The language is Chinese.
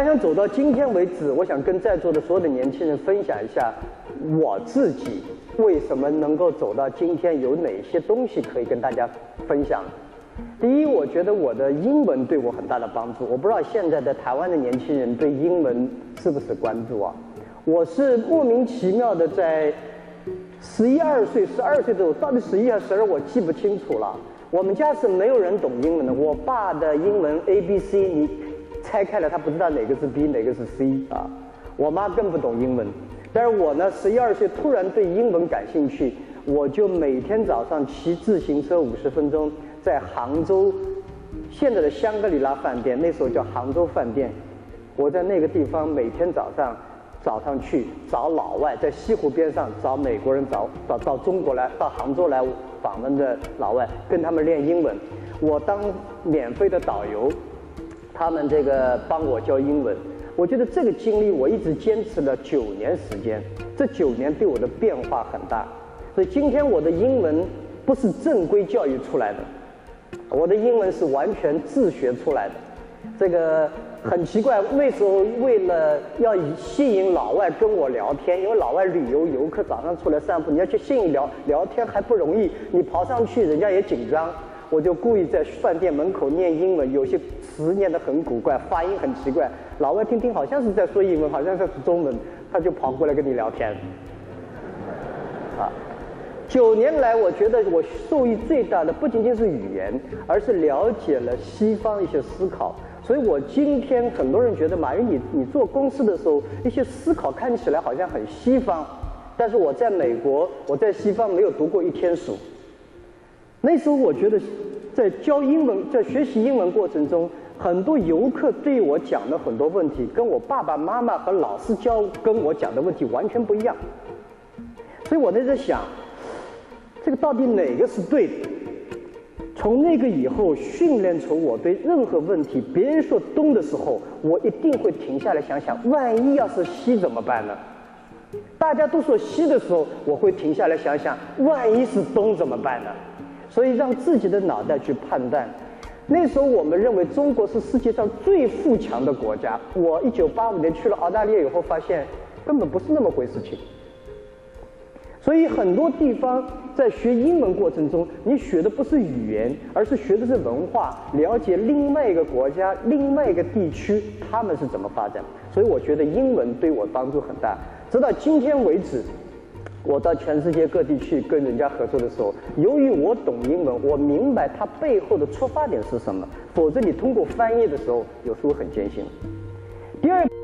想想走到今天为止，我想跟在座的所有的年轻人分享一下我自己为什么能够走到今天，有哪些东西可以跟大家分享。第一，我觉得我的英文对我很大的帮助。我不知道现在的台湾的年轻人对英文是不是关注啊？我是莫名其妙的在十一二岁、十二岁的时候，到底十一还是十二，我记不清楚了。我们家是没有人懂英文的。我爸的英文 A B C，你拆开了，他不知道哪个是 B，哪个是 C 啊。我妈更不懂英文。但是我呢，十一二岁突然对英文感兴趣，我就每天早上骑自行车五十分钟，在杭州现在的香格里拉饭店，那时候叫杭州饭店，我在那个地方每天早上。早上去找老外，在西湖边上找美国人，找找到中国来，到杭州来访问的老外，跟他们练英文。我当免费的导游，他们这个帮我教英文。我觉得这个经历我一直坚持了九年时间，这九年对我的变化很大。所以今天我的英文不是正规教育出来的，我的英文是完全自学出来的。这个。很奇怪，那时候为了要吸引老外跟我聊天，因为老外旅游游客早上出来散步，你要去吸引聊聊天还不容易，你跑上去人家也紧张，我就故意在饭店门口念英文，有些词念得很古怪，发音很奇怪，老外听听好像是在说英文，好像在说中文，他就跑过来跟你聊天。啊，九年来，我觉得我受益最大的不仅仅是语言，而是了解了西方一些思考。所以我今天很多人觉得马云，你你做公司的时候一些思考看起来好像很西方，但是我在美国，我在西方没有读过一天书。那时候我觉得，在教英文，在学习英文过程中，很多游客对我讲的很多问题，跟我爸爸妈妈和老师教跟我讲的问题完全不一样。所以我在这想，这个到底哪个是对的？从那个以后，训练出我对任何问题，别人说东的时候，我一定会停下来想想，万一要是西怎么办呢？大家都说西的时候，我会停下来想想，万一是东怎么办呢？所以让自己的脑袋去判断。那时候我们认为中国是世界上最富强的国家。我一九八五年去了澳大利亚以后，发现根本不是那么回事情。所以很多地方在学英文过程中，你学的不是语言，而是学的是文化，了解另外一个国家、另外一个地区他们是怎么发展。所以我觉得英文对我帮助很大。直到今天为止，我到全世界各地去跟人家合作的时候，由于我懂英文，我明白它背后的出发点是什么。否则你通过翻译的时候，有时候很艰辛。第二。